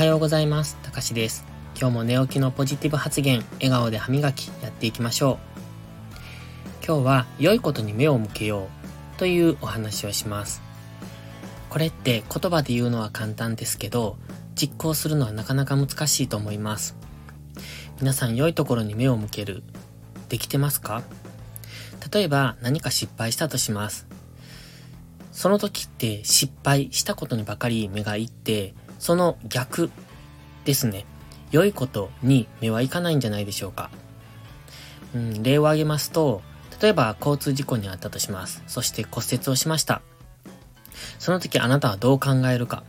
はようございます。たかしです。今日も寝起きのポジティブ発言、笑顔で歯磨きやっていきましょう。今日は良いことに目を向けようというお話をします。これって言葉で言うのは簡単ですけど、実行するのはなかなか難しいと思います。皆さん良いところに目を向ける、できてますか？例えば何か失敗したとします。その時って失敗したことにばかり目がいって、その逆ですね。良いことに目はいかないんじゃないでしょうか。うん、例を挙げますと、例えば交通事故にあったとします。そして骨折をしました。その時あなたはどう考えるか。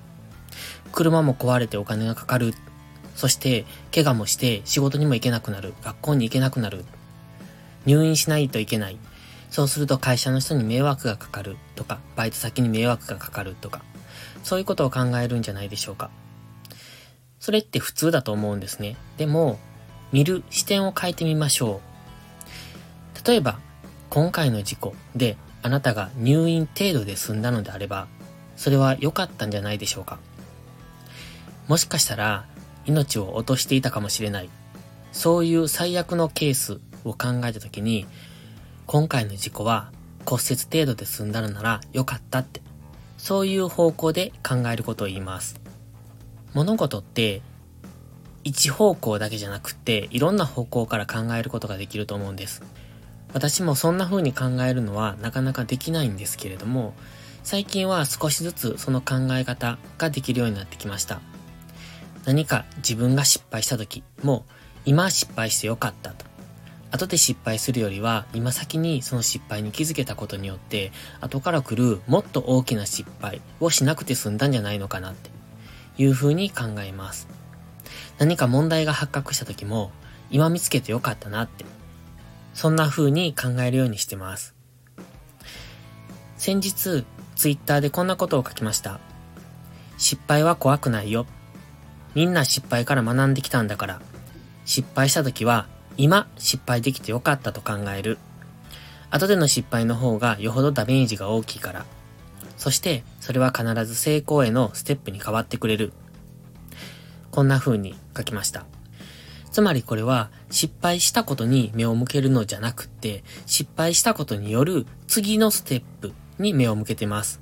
車も壊れてお金がかかる。そして、怪我もして仕事にも行けなくなる。学校に行けなくなる。入院しないといけない。そうすると会社の人に迷惑がかかるとか、バイト先に迷惑がかかるとか、そういうことを考えるんじゃないでしょうか。それって普通だと思うんですね。でも、見る視点を変えてみましょう。例えば、今回の事故であなたが入院程度で済んだのであれば、それは良かったんじゃないでしょうか。もしかしたら、命を落としていたかもしれない。そういう最悪のケースを考えたときに、今回の事故は骨折程度で済んだのなら良かったって、そういう方向で考えることを言います。物事って一方向だけじゃなくていろんな方向から考えることができると思うんです。私もそんな風に考えるのはなかなかできないんですけれども、最近は少しずつその考え方ができるようになってきました。何か自分が失敗した時も、今失敗してよかったと。後で失敗するよりは、今先にその失敗に気づけたことによって、後から来るもっと大きな失敗をしなくて済んだんじゃないのかなっていう風に考えます。何か問題が発覚した時も、今見つけてよかったなって、そんな風に考えるようにしてます。先日、ツイッターでこんなことを書きました。失敗は怖くないよ。みんな失敗から学んできたんだから、失敗した時は今失敗できてよかったと考える。後での失敗の方がよほどダメージが大きいから。そして、それは必ず成功へのステップに変わってくれる。こんな風に書きました。つまりこれは失敗したことに目を向けるのじゃなくて、失敗したことによる次のステップに目を向けてます。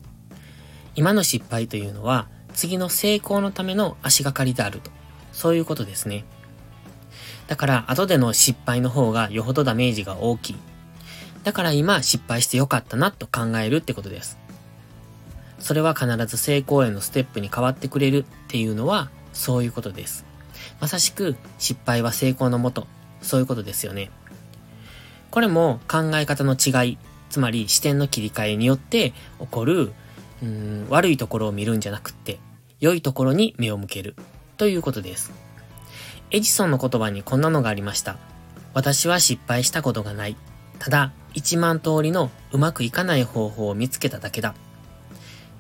今の失敗というのは次の成功のための足がかりであると。そういうことですね。だから後での失敗の方がよほどダメージが大きい。だから今失敗してよかったなと考えるってことです。それは必ず成功へのステップに変わってくれるっていうのはそういうことです。まさしく失敗は成功のもと、そういうことですよね。これも考え方の違い、つまり視点の切り替えによって起こる、うん、悪いところを見るんじゃなくって、良いところに目を向けるということです。エジソンの言葉にこんなのがありました。私は失敗したことがない。ただ、一万通りのうまくいかない方法を見つけただけだ。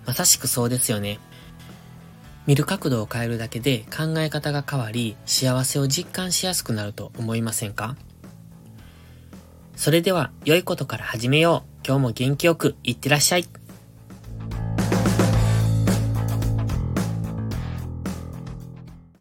まさしくそうですよね。見る角度を変えるだけで考え方が変わり、幸せを実感しやすくなると思いませんか？それでは、良いことから始めよう。今日も元気よくいってらっしゃい。